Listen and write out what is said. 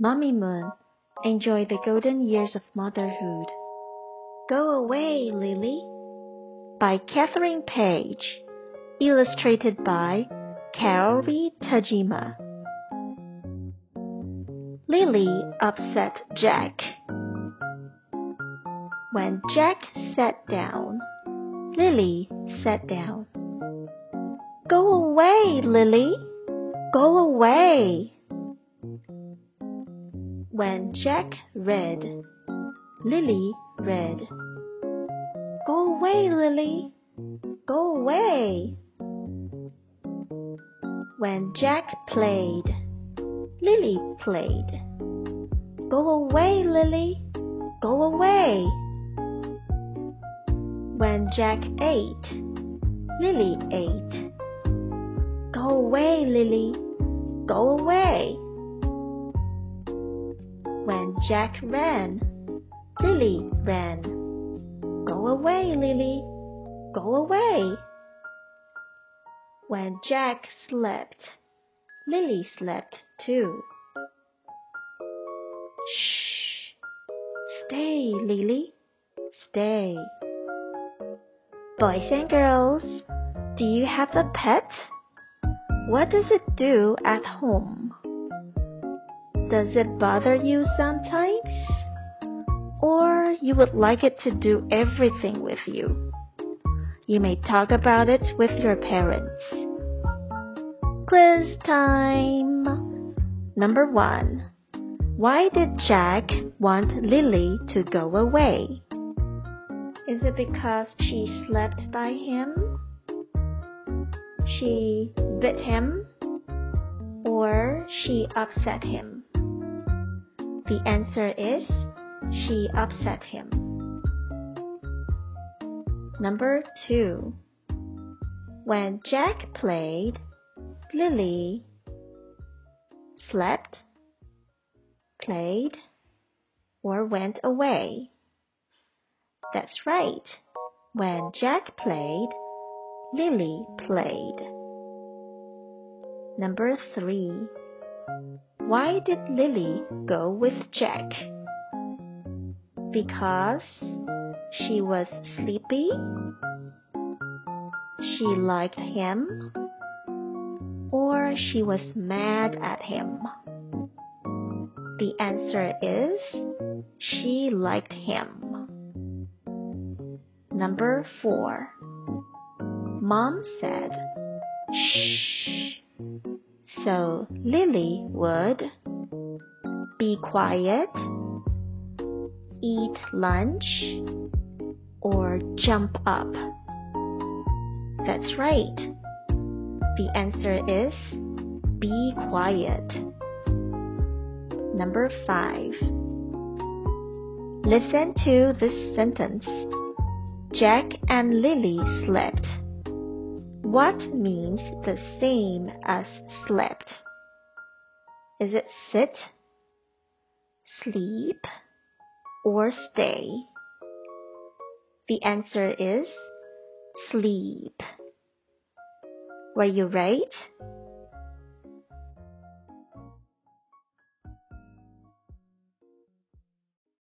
Mamimoon, enjoy the golden years of motherhood. Go away, Lily. By Katherine Page. Illustrated by Kaori Tajima. Lily upset Jack. When Jack sat down, Lily sat down. Go away, Lily. Go away. When Jack read, Lily read. Go away, Lily. Go away. When Jack played, Lily played. Go away, Lily. Go away. When Jack ate, Lily ate. Go away, Lily. Go away. Jack ran, Lily ran. Go away, Lily. Go away. When Jack slept, Lily slept too. Shh! Stay, Lily. Stay. Boys and girls, do you have a pet? What does it do at home? Does it bother you sometimes? Or you would like it to do everything with you? You may talk about it with your parents. Quiz time! Number one. Why did Jack want Lily to go away? Is it because she slept by him? She bit him? Or she upset him? The answer is she upset him. Number two. When Jack played, Lily slept, played, or went away. That's right. When Jack played, Lily played. Number three. Why did Lily go with Jack? Because she was sleepy? She liked him? Or she was mad at him? The answer is she liked him. Number four. Mom said, shh. So Lily would be quiet, eat lunch, or jump up. That's right. The answer is be quiet. Number five. Listen to this sentence. Jack and Lily slept. What means the same as slept? Is it sit, sleep, or stay? The answer is sleep. Were you right?